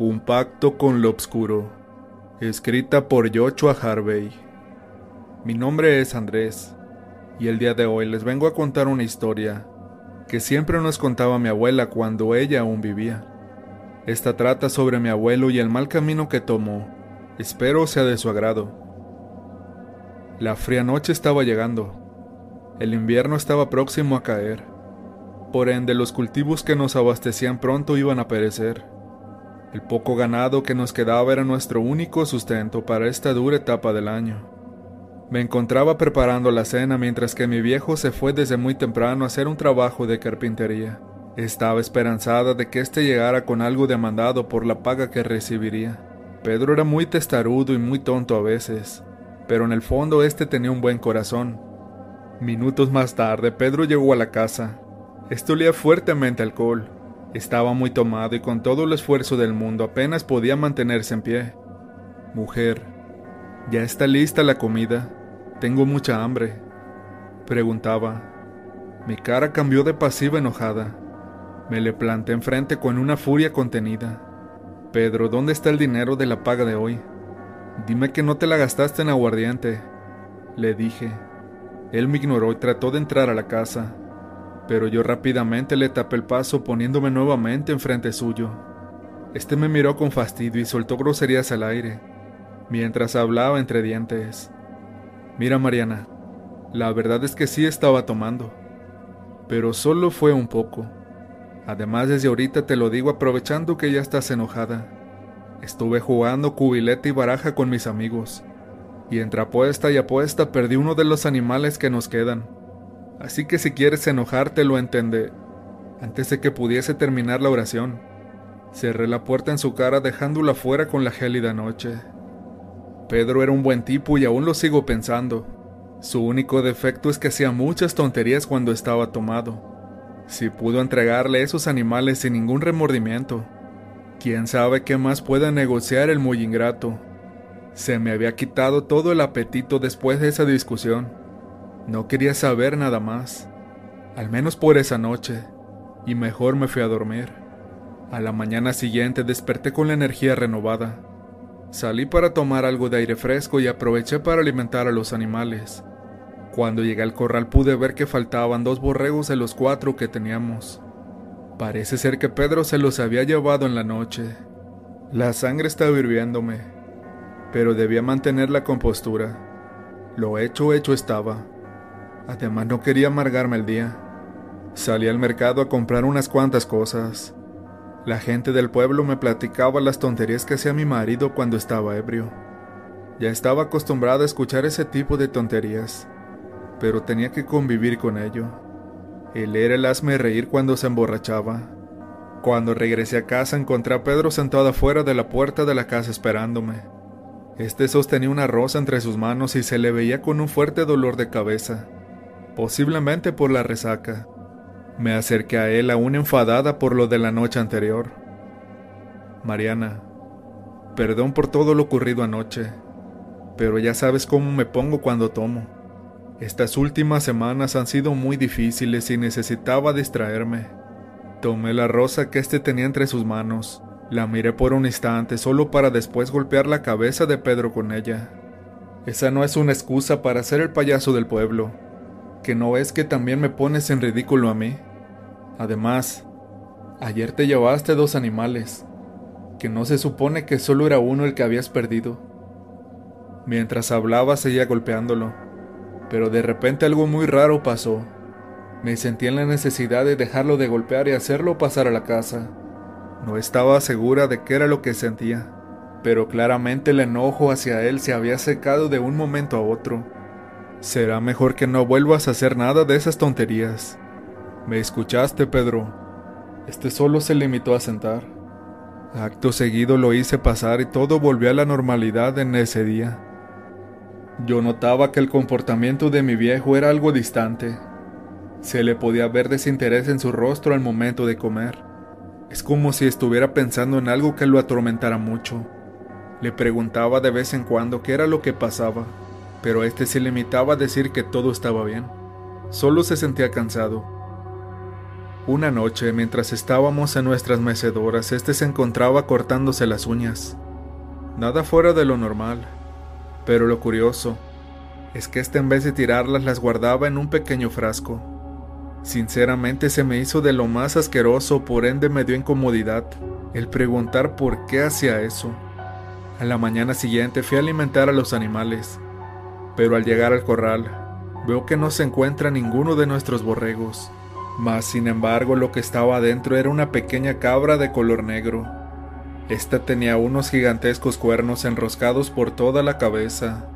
Un pacto con lo oscuro. Escrita por Joshua Harvey. Mi nombre es Andrés y el día de hoy les vengo a contar una historia que siempre nos contaba mi abuela cuando ella aún vivía. Esta trata sobre mi abuelo y el mal camino que tomó. Espero sea de su agrado. La fría noche estaba llegando. El invierno estaba próximo a caer. Por ende, los cultivos que nos abastecían pronto iban a perecer. El poco ganado que nos quedaba era nuestro único sustento para esta dura etapa del año. Me encontraba preparando la cena mientras que mi viejo se fue desde muy temprano a hacer un trabajo de carpintería. Estaba esperanzada de que éste llegara con algo demandado por la paga que recibiría. Pedro era muy testarudo y muy tonto a veces, pero en el fondo éste tenía un buen corazón. Minutos más tarde, Pedro llegó a la casa. Esto olía fuertemente alcohol, estaba muy tomado y con todo el esfuerzo del mundo apenas podía mantenerse en pie. Mujer, ¿ya está lista la comida? Tengo mucha hambre. Preguntaba. Mi cara cambió de pasiva enojada. Me le planté enfrente con una furia contenida. Pedro, ¿dónde está el dinero de la paga de hoy? Dime que no te la gastaste en aguardiente. Le dije. Él me ignoró y trató de entrar a la casa pero yo rápidamente le tapé el paso poniéndome nuevamente enfrente suyo. Este me miró con fastidio y soltó groserías al aire, mientras hablaba entre dientes. Mira, Mariana, la verdad es que sí estaba tomando, pero solo fue un poco. Además, desde ahorita te lo digo aprovechando que ya estás enojada. Estuve jugando cubilete y baraja con mis amigos, y entre apuesta y apuesta perdí uno de los animales que nos quedan Así que si quieres enojarte lo entendé. Antes de que pudiese terminar la oración, cerré la puerta en su cara dejándola fuera con la gélida noche. Pedro era un buen tipo y aún lo sigo pensando. Su único defecto es que hacía muchas tonterías cuando estaba tomado. Si pudo entregarle esos animales sin ningún remordimiento, quién sabe qué más pueda negociar el muy ingrato. Se me había quitado todo el apetito después de esa discusión. No quería saber nada más, al menos por esa noche, y mejor me fui a dormir. A la mañana siguiente desperté con la energía renovada. Salí para tomar algo de aire fresco y aproveché para alimentar a los animales. Cuando llegué al corral pude ver que faltaban dos borregos de los cuatro que teníamos. Parece ser que Pedro se los había llevado en la noche. La sangre estaba hirviéndome, pero debía mantener la compostura. Lo hecho hecho estaba. Además no quería amargarme el día. Salí al mercado a comprar unas cuantas cosas. La gente del pueblo me platicaba las tonterías que hacía mi marido cuando estaba ebrio. Ya estaba acostumbrada a escuchar ese tipo de tonterías, pero tenía que convivir con ello. Él era el hazme reír cuando se emborrachaba. Cuando regresé a casa encontré a Pedro sentado afuera de la puerta de la casa esperándome. Este sostenía una rosa entre sus manos y se le veía con un fuerte dolor de cabeza posiblemente por la resaca. Me acerqué a él aún enfadada por lo de la noche anterior. Mariana, perdón por todo lo ocurrido anoche, pero ya sabes cómo me pongo cuando tomo. Estas últimas semanas han sido muy difíciles y necesitaba distraerme. Tomé la rosa que éste tenía entre sus manos, la miré por un instante solo para después golpear la cabeza de Pedro con ella. Esa no es una excusa para ser el payaso del pueblo que no es que también me pones en ridículo a mí. Además, ayer te llevaste dos animales, que no se supone que solo era uno el que habías perdido. Mientras hablaba seguía golpeándolo, pero de repente algo muy raro pasó. Me sentí en la necesidad de dejarlo de golpear y hacerlo pasar a la casa. No estaba segura de qué era lo que sentía, pero claramente el enojo hacia él se había secado de un momento a otro. Será mejor que no vuelvas a hacer nada de esas tonterías. ¿Me escuchaste, Pedro? Este solo se limitó a sentar. Acto seguido lo hice pasar y todo volvió a la normalidad en ese día. Yo notaba que el comportamiento de mi viejo era algo distante. Se le podía ver desinterés en su rostro al momento de comer. Es como si estuviera pensando en algo que lo atormentara mucho. Le preguntaba de vez en cuando qué era lo que pasaba pero este se limitaba a decir que todo estaba bien. Solo se sentía cansado. Una noche, mientras estábamos en nuestras mecedoras, este se encontraba cortándose las uñas. Nada fuera de lo normal, pero lo curioso es que este en vez de tirarlas las guardaba en un pequeño frasco. Sinceramente se me hizo de lo más asqueroso, por ende me dio incomodidad el preguntar por qué hacía eso. A la mañana siguiente fui a alimentar a los animales, pero al llegar al corral veo que no se encuentra ninguno de nuestros borregos. Mas, sin embargo, lo que estaba adentro era una pequeña cabra de color negro. Esta tenía unos gigantescos cuernos enroscados por toda la cabeza.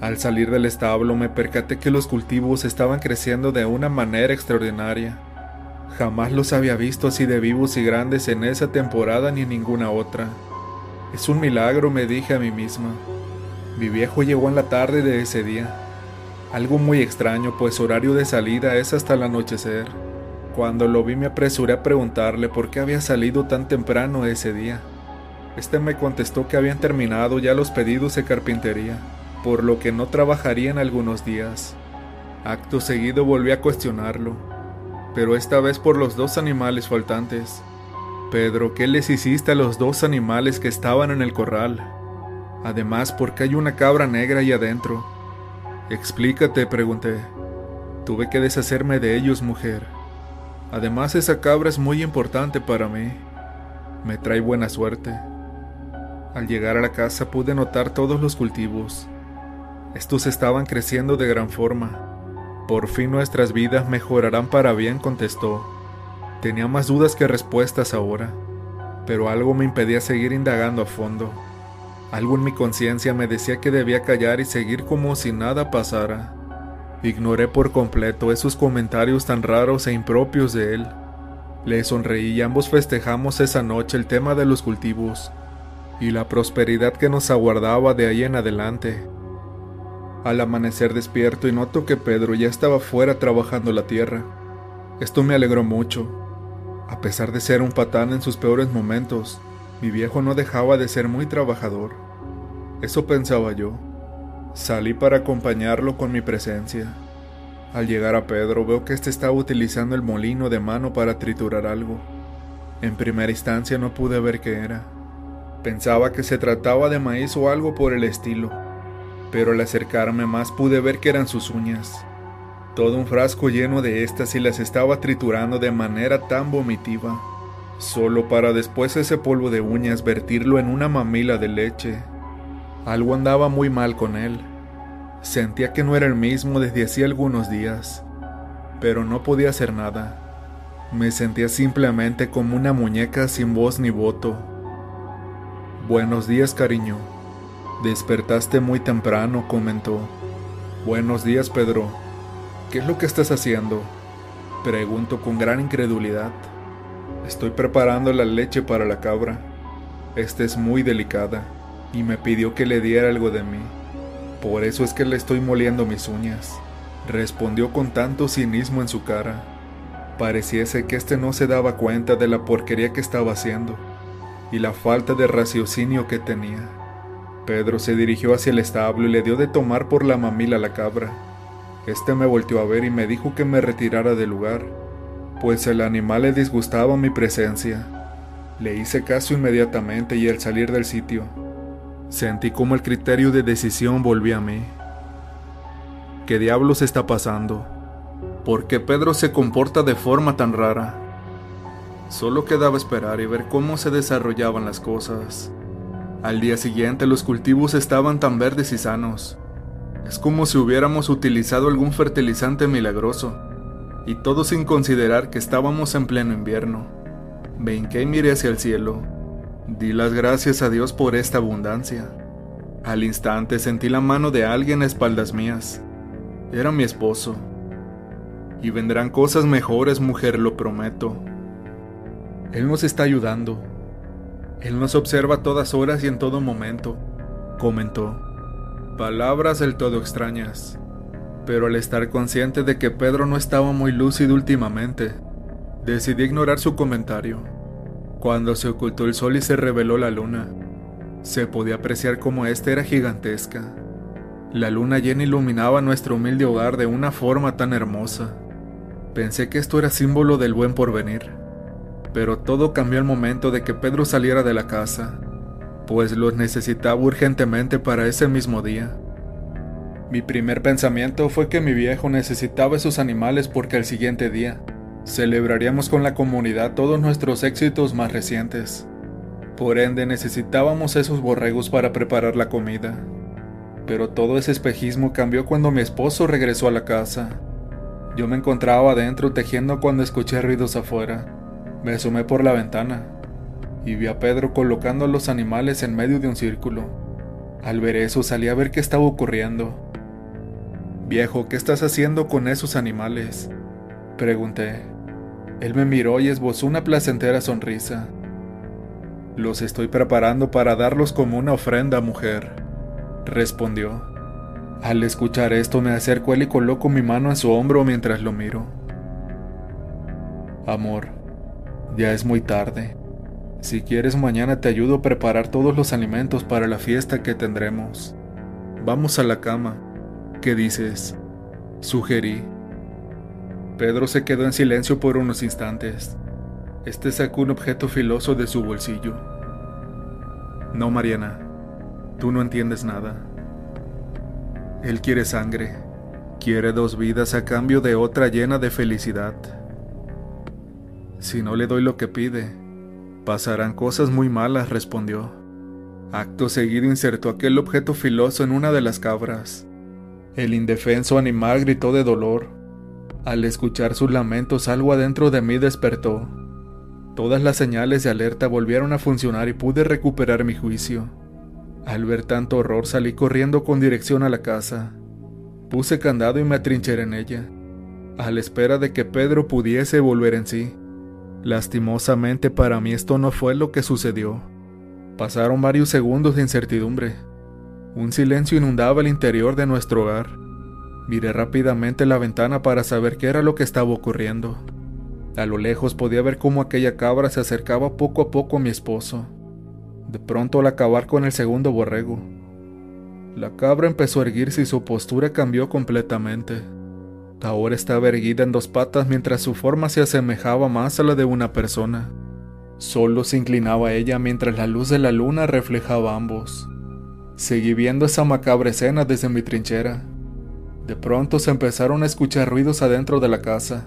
Al salir del establo me percaté que los cultivos estaban creciendo de una manera extraordinaria. Jamás los había visto así de vivos y grandes en esa temporada ni en ninguna otra. Es un milagro, me dije a mí misma. Mi viejo llegó en la tarde de ese día. Algo muy extraño, pues horario de salida es hasta el anochecer. Cuando lo vi me apresuré a preguntarle por qué había salido tan temprano ese día. Este me contestó que habían terminado ya los pedidos de carpintería, por lo que no trabajaría en algunos días. Acto seguido volví a cuestionarlo, pero esta vez por los dos animales faltantes. Pedro, ¿qué les hiciste a los dos animales que estaban en el corral? Además, ¿por qué hay una cabra negra ahí adentro? Explícate, pregunté. Tuve que deshacerme de ellos, mujer. Además, esa cabra es muy importante para mí. Me trae buena suerte. Al llegar a la casa pude notar todos los cultivos. Estos estaban creciendo de gran forma. Por fin nuestras vidas mejorarán para bien, contestó. Tenía más dudas que respuestas ahora, pero algo me impedía seguir indagando a fondo. Algo en mi conciencia me decía que debía callar y seguir como si nada pasara. Ignoré por completo esos comentarios tan raros e impropios de él. Le sonreí y ambos festejamos esa noche el tema de los cultivos y la prosperidad que nos aguardaba de ahí en adelante. Al amanecer despierto y noto que Pedro ya estaba fuera trabajando la tierra. Esto me alegró mucho, a pesar de ser un patán en sus peores momentos, mi viejo no dejaba de ser muy trabajador. Eso pensaba yo. Salí para acompañarlo con mi presencia. Al llegar a Pedro veo que éste estaba utilizando el molino de mano para triturar algo. En primera instancia no pude ver qué era. Pensaba que se trataba de maíz o algo por el estilo, pero al acercarme más pude ver que eran sus uñas todo un frasco lleno de estas y las estaba triturando de manera tan vomitiva, solo para después ese polvo de uñas vertirlo en una mamila de leche. Algo andaba muy mal con él. Sentía que no era el mismo desde hacía algunos días, pero no podía hacer nada. Me sentía simplemente como una muñeca sin voz ni voto. Buenos días, cariño. Despertaste muy temprano, comentó. Buenos días, Pedro. ¿Qué es lo que estás haciendo? Pregunto con gran incredulidad. Estoy preparando la leche para la cabra. Esta es muy delicada y me pidió que le diera algo de mí. Por eso es que le estoy moliendo mis uñas. Respondió con tanto cinismo en su cara. Pareciese que este no se daba cuenta de la porquería que estaba haciendo y la falta de raciocinio que tenía. Pedro se dirigió hacia el establo y le dio de tomar por la mamila a la cabra. Este me volteó a ver y me dijo que me retirara del lugar, pues el animal le disgustaba mi presencia. Le hice caso inmediatamente y al salir del sitio, sentí como el criterio de decisión volvía a mí. ¿Qué diablos está pasando? ¿Por qué Pedro se comporta de forma tan rara? Solo quedaba esperar y ver cómo se desarrollaban las cosas. Al día siguiente los cultivos estaban tan verdes y sanos, es como si hubiéramos utilizado algún fertilizante milagroso, y todo sin considerar que estábamos en pleno invierno. Me hinqué y miré hacia el cielo. Di las gracias a Dios por esta abundancia. Al instante sentí la mano de alguien a espaldas mías. Era mi esposo. Y vendrán cosas mejores, mujer, lo prometo. Él nos está ayudando. Él nos observa a todas horas y en todo momento, comentó. Palabras del todo extrañas. Pero al estar consciente de que Pedro no estaba muy lúcido últimamente, decidí ignorar su comentario. Cuando se ocultó el sol y se reveló la luna, se podía apreciar cómo ésta era gigantesca. La luna llena iluminaba nuestro humilde hogar de una forma tan hermosa. Pensé que esto era símbolo del buen porvenir, pero todo cambió al momento de que Pedro saliera de la casa, pues los necesitaba urgentemente para ese mismo día. Mi primer pensamiento fue que mi viejo necesitaba esos animales porque al siguiente día celebraríamos con la comunidad todos nuestros éxitos más recientes. Por ende necesitábamos esos borregos para preparar la comida. Pero todo ese espejismo cambió cuando mi esposo regresó a la casa. Yo me encontraba adentro tejiendo cuando escuché ruidos afuera. Me asomé por la ventana y vi a Pedro colocando a los animales en medio de un círculo. Al ver eso salí a ver qué estaba ocurriendo. Viejo, ¿qué estás haciendo con esos animales? Pregunté. Él me miró y esbozó una placentera sonrisa. Los estoy preparando para darlos como una ofrenda, mujer, respondió. Al escuchar esto me acerco él y coloco mi mano en su hombro mientras lo miro. Amor, ya es muy tarde. Si quieres mañana te ayudo a preparar todos los alimentos para la fiesta que tendremos. Vamos a la cama. ¿Qué dices? Sugerí. Pedro se quedó en silencio por unos instantes. Este sacó un objeto filoso de su bolsillo. No, Mariana, tú no entiendes nada. Él quiere sangre, quiere dos vidas a cambio de otra llena de felicidad. Si no le doy lo que pide, pasarán cosas muy malas, respondió. Acto seguido insertó aquel objeto filoso en una de las cabras. El indefenso animal gritó de dolor. Al escuchar sus lamentos algo adentro de mí despertó. Todas las señales de alerta volvieron a funcionar y pude recuperar mi juicio. Al ver tanto horror salí corriendo con dirección a la casa. Puse candado y me atrincheré en ella, a la espera de que Pedro pudiese volver en sí. Lastimosamente para mí esto no fue lo que sucedió. Pasaron varios segundos de incertidumbre. Un silencio inundaba el interior de nuestro hogar. Miré rápidamente la ventana para saber qué era lo que estaba ocurriendo. A lo lejos podía ver cómo aquella cabra se acercaba poco a poco a mi esposo. De pronto al acabar con el segundo borrego, la cabra empezó a erguirse y su postura cambió completamente. Ahora estaba erguida en dos patas mientras su forma se asemejaba más a la de una persona. Solo se inclinaba ella mientras la luz de la luna reflejaba ambos. Seguí viendo esa macabra escena desde mi trinchera. De pronto se empezaron a escuchar ruidos adentro de la casa,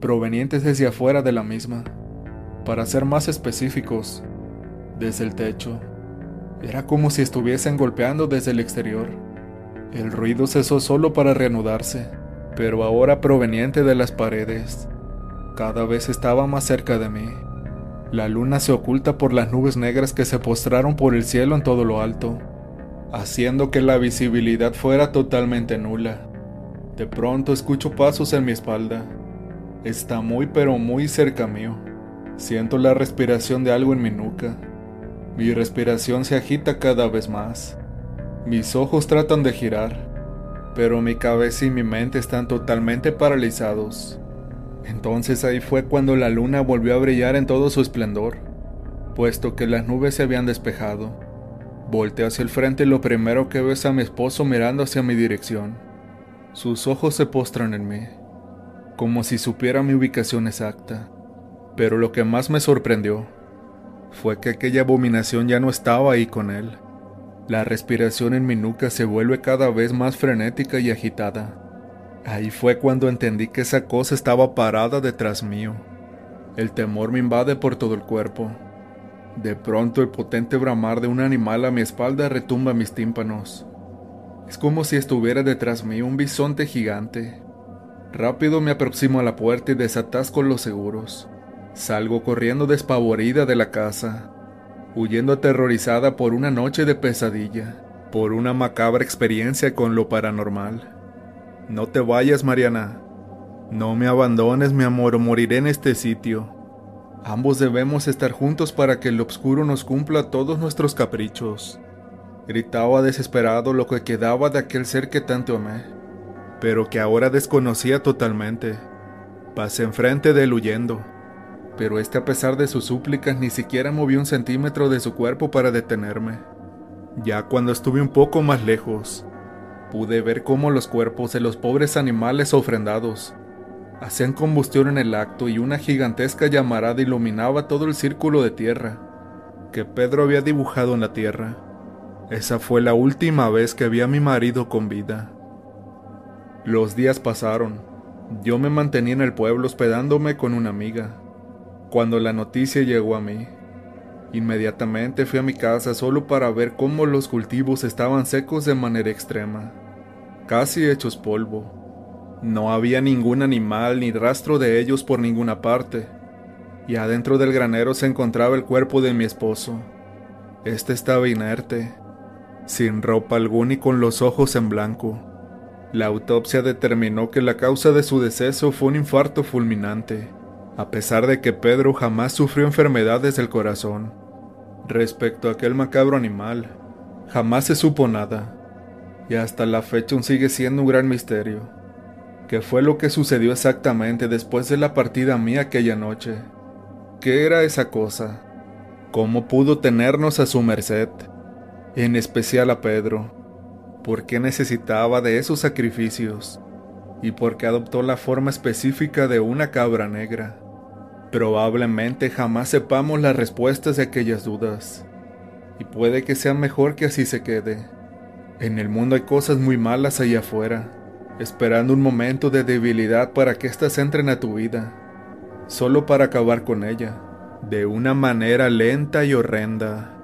provenientes desde afuera de la misma. Para ser más específicos, desde el techo. Era como si estuviesen golpeando desde el exterior. El ruido cesó solo para reanudarse pero ahora proveniente de las paredes. Cada vez estaba más cerca de mí. La luna se oculta por las nubes negras que se postraron por el cielo en todo lo alto, haciendo que la visibilidad fuera totalmente nula. De pronto escucho pasos en mi espalda. Está muy pero muy cerca mío. Siento la respiración de algo en mi nuca. Mi respiración se agita cada vez más. Mis ojos tratan de girar, pero mi cabeza y mi mente están totalmente paralizados. Entonces ahí fue cuando la luna volvió a brillar en todo su esplendor, puesto que las nubes se habían despejado. Volteo hacia el frente y lo primero que veo es a mi esposo mirando hacia mi dirección. Sus ojos se postran en mí, como si supiera mi ubicación exacta. Pero lo que más me sorprendió fue que aquella abominación ya no estaba ahí con él. La respiración en mi nuca se vuelve cada vez más frenética y agitada. Ahí fue cuando entendí que esa cosa estaba parada detrás mío. El temor me invade por todo el cuerpo. De pronto el potente bramar de un animal a mi espalda retumba mis tímpanos. Es como si estuviera detrás mío un bisonte gigante. Rápido me aproximo a la puerta y desatasco los seguros. Salgo corriendo despavorida de la casa huyendo aterrorizada por una noche de pesadilla, por una macabra experiencia con lo paranormal. No te vayas, Mariana. No me abandones, mi amor, o moriré en este sitio. Ambos debemos estar juntos para que el oscuro nos cumpla todos nuestros caprichos. Gritaba desesperado lo que quedaba de aquel ser que tanto amé, pero que ahora desconocía totalmente. Pasé enfrente de él huyendo pero este a pesar de sus súplicas ni siquiera movió un centímetro de su cuerpo para detenerme. Ya cuando estuve un poco más lejos, pude ver cómo los cuerpos de los pobres animales ofrendados hacían combustión en el acto y una gigantesca llamarada iluminaba todo el círculo de tierra que Pedro había dibujado en la tierra. Esa fue la última vez que vi a mi marido con vida. Los días pasaron. Yo me mantenía en el pueblo hospedándome con una amiga. Cuando la noticia llegó a mí, inmediatamente fui a mi casa solo para ver cómo los cultivos estaban secos de manera extrema, casi hechos polvo. No había ningún animal ni rastro de ellos por ninguna parte, y adentro del granero se encontraba el cuerpo de mi esposo. Este estaba inerte, sin ropa alguna y con los ojos en blanco. La autopsia determinó que la causa de su deceso fue un infarto fulminante, a pesar de que Pedro jamás sufrió enfermedades del corazón. Respecto a aquel macabro animal, jamás se supo nada, y hasta la fecha aún sigue siendo un gran misterio. ¿Qué fue lo que sucedió exactamente después de la partida mía aquella noche? ¿Qué era esa cosa? ¿Cómo pudo tenernos a su merced? En especial a Pedro por qué necesitaba de esos sacrificios y por qué adoptó la forma específica de una cabra negra. Probablemente jamás sepamos las respuestas de aquellas dudas, y puede que sea mejor que así se quede. En el mundo hay cosas muy malas allá afuera, esperando un momento de debilidad para que éstas entren a tu vida, solo para acabar con ella, de una manera lenta y horrenda.